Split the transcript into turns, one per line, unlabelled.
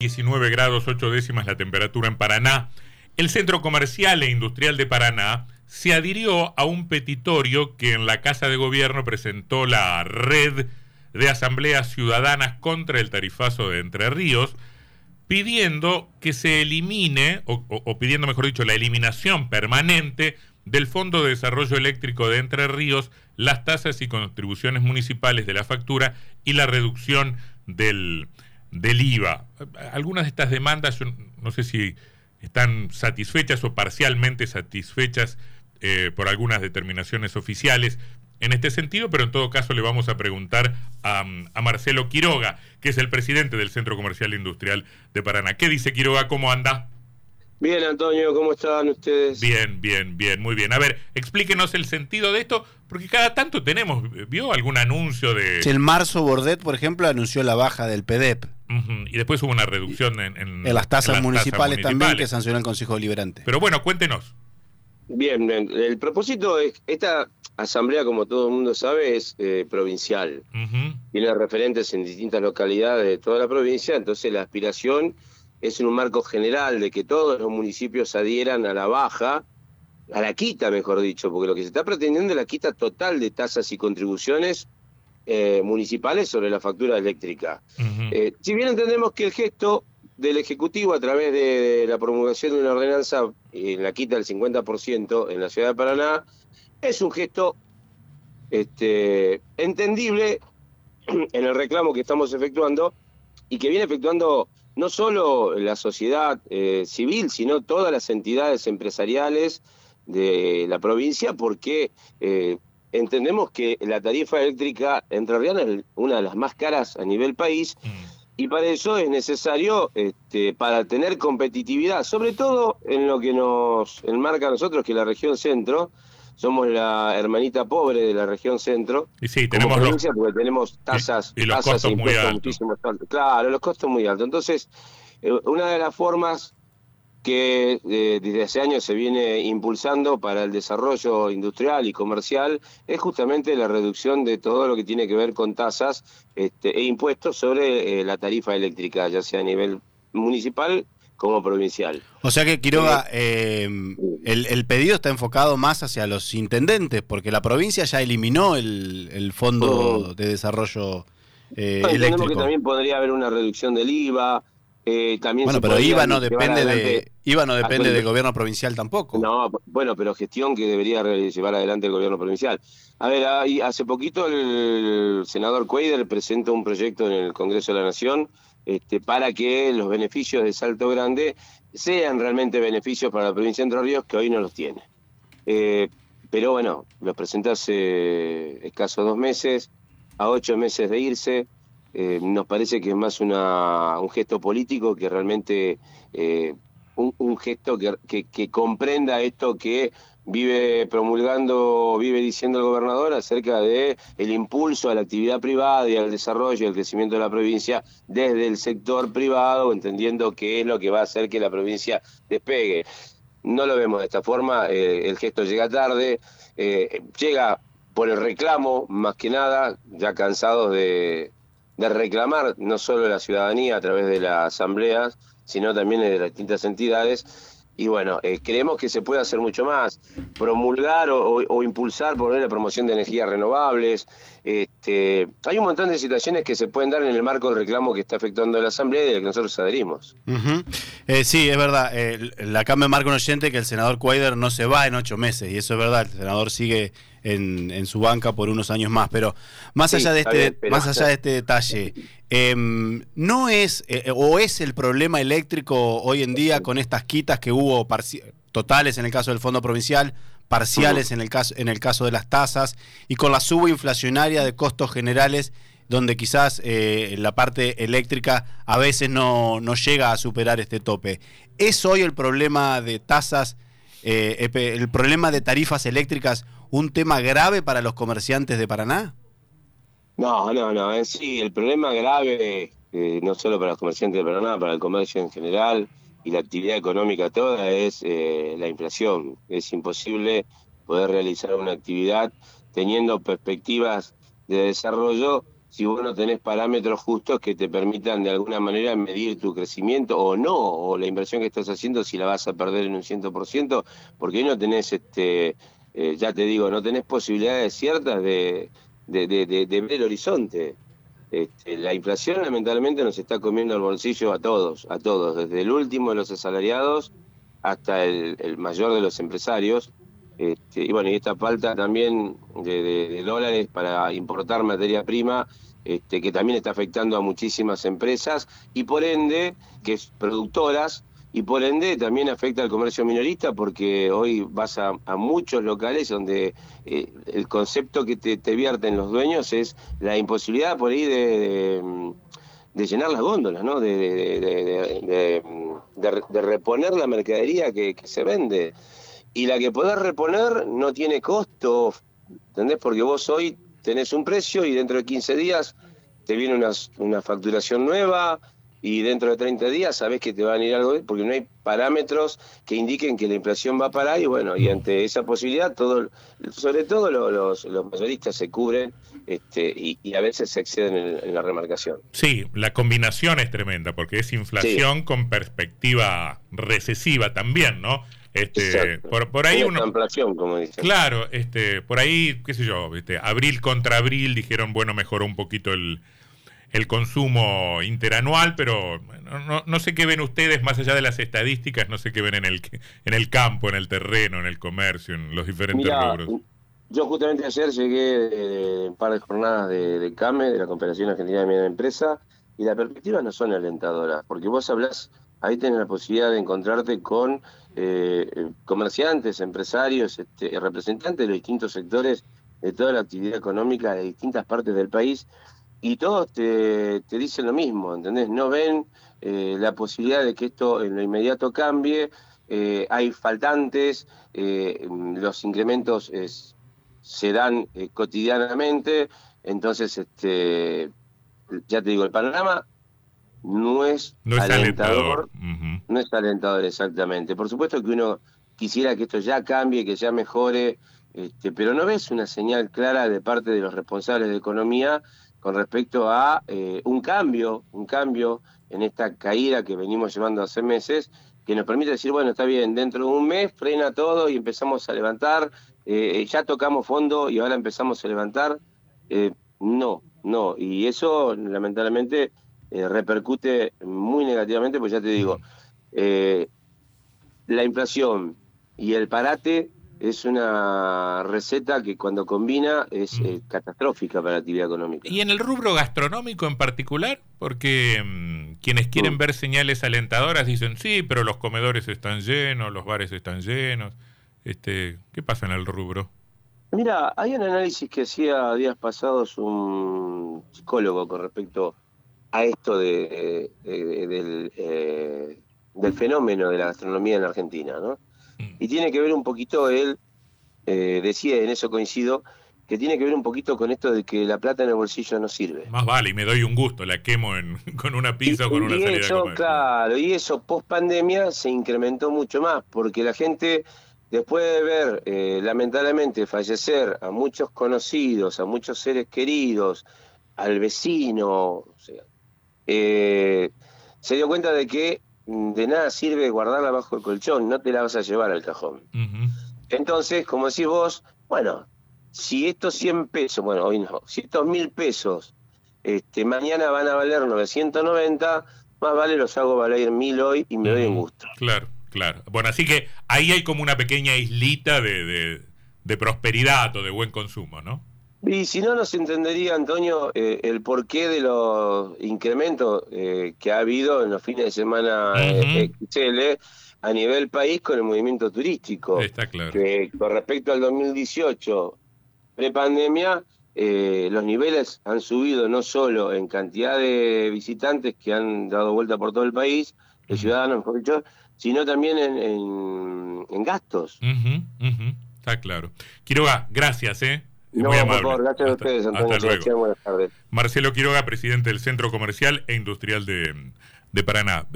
19 grados 8 décimas la temperatura en Paraná. El Centro Comercial e Industrial de Paraná se adhirió a un petitorio que en la Casa de Gobierno presentó la Red de Asambleas Ciudadanas contra el Tarifazo de Entre Ríos, pidiendo que se elimine, o, o pidiendo mejor dicho, la eliminación permanente del Fondo de Desarrollo Eléctrico de Entre Ríos, las tasas y contribuciones municipales de la factura y la reducción del, del IVA. Algunas de estas demandas, no sé si están satisfechas o parcialmente satisfechas eh, por algunas determinaciones oficiales en este sentido, pero en todo caso le vamos a preguntar a, a, Marcelo Quiroga, que es el presidente del Centro Comercial Industrial de Paraná. ¿Qué dice Quiroga? ¿Cómo anda?
Bien, Antonio, ¿cómo están ustedes?
Bien, bien, bien, muy bien. A ver, explíquenos el sentido de esto, porque cada tanto tenemos, ¿vio algún anuncio de...?
El marzo Bordet, por ejemplo, anunció la baja del
Y después hubo una reducción en,
en, las tasas municipales, también que sancionó el Consejo Deliberante.
Pero bueno, cuéntenos.
Bien, el propósito es, esta asamblea, como todo el mundo sabe, es eh, provincial. Tiene referentes en distintas localidades de toda la provincia, entonces la aspiración es en un marco general de que todos los municipios adhieran a la baja, a la quita, mejor dicho, porque lo que se está pretendiendo es la quita total de tasas y contribuciones eh, municipales sobre la factura eléctrica. Eh, si bien entendemos que el gesto del Ejecutivo a través de, la promulgación de una ordenanza en la quita del 50% en la ciudad de Paraná es un gesto este, entendible en el reclamo que estamos efectuando y que viene efectuando no solo la sociedad eh, civil, sino todas las entidades empresariales de la provincia, porque eh, entendemos que la tarifa eléctrica entrerriana es una de las más caras a nivel país. Mm. Y para eso es necesario, este, para tener competitividad, sobre todo en lo que nos enmarca a nosotros, que la región centro, somos la hermanita pobre de la región centro.
Y sí, tenemos
provincia porque tenemos tasas,
y, los costos muy altos.
Claro, los costos muy altos. Entonces, eh, una de las formas que eh, desde hace años se viene impulsando para el desarrollo industrial y comercial es justamente la reducción de todo lo que tiene que ver con tasas este, e impuestos sobre eh, la tarifa eléctrica, ya sea a nivel municipal como provincial.
O sea que, Quiroga, eh, el, pedido está enfocado más hacia los intendentes, porque la provincia ya eliminó el, Fondo oh. de Desarrollo eh, eléctrico.
que también podría haber una reducción del IVA.
Eh, también bueno, pero IVA no depende de IVA no depende del gobierno provincial tampoco.
No, bueno, pero gestión que debería llevar adelante el gobierno provincial. A ver, hace poquito el senador Cuader presentó un proyecto en el Congreso de la Nación este, para que los beneficios de Salto Grande sean realmente beneficios para la provincia de Entre Ríos, que hoy no los tiene. Eh, pero bueno, los presentó hace escasos dos meses, a ocho meses de irse. Eh, nos parece que es más un gesto político que realmente eh, un, gesto que, comprenda esto que vive promulgando, vive diciendo el gobernador acerca de el impulso a la actividad privada y al desarrollo y al crecimiento de la provincia desde el sector privado, entendiendo que es lo que va a hacer que la provincia despegue. No lo vemos de esta forma, eh, el gesto llega tarde, llega por el reclamo, más que nada, ya cansados de, de reclamar no solo la ciudadanía a través de las asambleas, sino también de las distintas entidades, y bueno, eh, creemos que se puede hacer mucho más, promulgar o, impulsar por la promoción de energías renovables. Este, hay un montón de situaciones que se pueden dar en el marco del reclamo que está efectuando la Asamblea y del que nosotros adherimos.
Eh, sí, es verdad. la Cámara marca un oyente que el senador Cuader no se va en ocho meses, y eso es verdad. El senador sigue en, su banca por unos años más. Pero más allá de este, más allá de este detalle, em, no es eh, o es el problema eléctrico hoy en día con estas quitas que hubo totales en el caso del Fondo Provincial, parciales en el caso en el caso de las tasas y con la suba inflacionaria de costos generales donde quizás eh, la parte eléctrica a veces no, no, llega a superar este tope. ¿Es hoy el problema de tasas, eh, el problema de tarifas eléctricas un tema grave para los comerciantes de Paraná?
No, no, no. En sí, el problema grave, eh, no solo para los comerciantes de Paraná, para el comercio en general y la actividad económica toda, es eh, la inflación. Es imposible poder realizar una actividad teniendo perspectivas de desarrollo si vos no tenés parámetros justos que te permitan de alguna manera medir tu crecimiento o no, o la inversión que estás haciendo si la vas a perder en un 100%, porque no tenés, este, eh, ya te digo, no tenés posibilidades ciertas de, de, ver el horizonte. Este, la inflación lamentablemente nos está comiendo el bolsillo a todos, a todos, desde el último de los asalariados hasta el, mayor de los empresarios. Este, y bueno, y esta falta también de, dólares para importar materia prima, este, que también está afectando a muchísimas empresas y por ende, que es productoras, y por ende también afecta al comercio minorista porque hoy vas a, muchos locales donde eh, el concepto que te, te, vierten los dueños es la imposibilidad por ahí de, llenar las góndolas, ¿no? de, reponer la mercadería que, se vende. Y la que podés reponer no tiene costo, ¿entendés? Porque vos hoy tenés un precio y dentro de 15 días te viene una facturación nueva, y dentro de 30 días sabes que te van a ir algo, porque no hay parámetros que indiquen que la inflación va a parar y bueno, y ante esa posibilidad, todo, sobre todo los, los, mayoristas se cubren este, y, a veces se exceden en, la remarcación.
Sí, la combinación es tremenda, porque es inflación con perspectiva recesiva también, ¿no? Este, por, por ahí
una inflación, como dice.
Claro, este, por ahí, qué sé yo, este, abril contra abril dijeron, bueno, mejoró un poquito el el consumo interanual, pero no, no, sé qué ven ustedes más allá de las estadísticas, no sé qué ven en el, en el campo, en el terreno, en el comercio, en los diferentes rubros.
Yo justamente ayer llegué de, un par de jornadas de, CAME, de la Confederación Argentina de Media Empresa, y las perspectivas no son alentadoras, porque vos hablas, ahí tenés la posibilidad de encontrarte con eh, comerciantes, empresarios, este, representantes de los distintos sectores de toda la actividad económica de distintas partes del país, y todos te, dicen lo mismo, ¿entendés? No ven eh, la posibilidad de que esto en lo inmediato cambie, eh, hay faltantes, eh, los incrementos se dan cotidianamente, entonces, este, ya te digo, el panorama no es, alentador, no es alentador exactamente. Por supuesto que uno quisiera que esto ya cambie, que ya mejore, este, pero no ves una señal clara de parte de los responsables de economía con respecto a eh, un cambio, un cambio en esta caída que venimos llevando hace meses, que nos permite decir, bueno, está bien, dentro de un mes frena todo y empezamos a levantar, eh, ya tocamos fondo y ahora empezamos a levantar. Eh, no, no, y eso lamentablemente repercute muy negativamente, pues ya te digo, la inflación y el parate es una receta que cuando combina es mm. eh, catastrófica para la actividad económica.
¿Y en el rubro gastronómico en particular? Porque mm, quienes quieren mm. ver señales alentadoras dicen, sí, pero los comedores están llenos, los bares están llenos. Este, ¿Qué pasa en el rubro?
Mira, hay un análisis que hacía días pasados un psicólogo con respecto a esto de, del, eh, del fenómeno de la gastronomía en Argentina, ¿no? Y tiene que ver un poquito, él eh, decía, en eso coincido, que tiene que ver un poquito con esto de que la plata en el bolsillo no sirve.
Más vale, y me doy un gusto, la quemo con una pizza o con una salida
eso, Claro, y eso post pandemia se incrementó mucho más, porque la gente, después de ver eh, lamentablemente fallecer a muchos conocidos, a muchos seres queridos, al vecino, eh, se dio cuenta de que de nada sirve guardarla bajo el colchón, no te la vas a llevar al cajón. Entonces, como decís vos, bueno, si estos 100 pesos, bueno, hoy no, si estos 1000 pesos este, mañana van a valer 990, más vale los hago valer 1000 hoy y me doy un gusto.
Claro, claro. Bueno, así que ahí hay como una pequeña islita de, de prosperidad o de buen consumo, ¿no?
Y si no, nos entendería, Antonio, eh, el porqué de los incrementos eh, que ha habido en los fines de semana uh a nivel país con el movimiento turístico.
Está claro.
Que con respecto al 2018, prepandemia, eh, los niveles han subido no solo en cantidad de visitantes que han dado vuelta por todo el país, de ciudadanos, mejor dicho, sino también en, en, gastos.
Está claro. Quiroga, gracias, ¿eh?
No, por favor, gracias a ustedes, Antonio. Buenas tardes.
Marcelo Quiroga, presidente del Centro Comercial e Industrial de, de Paraná.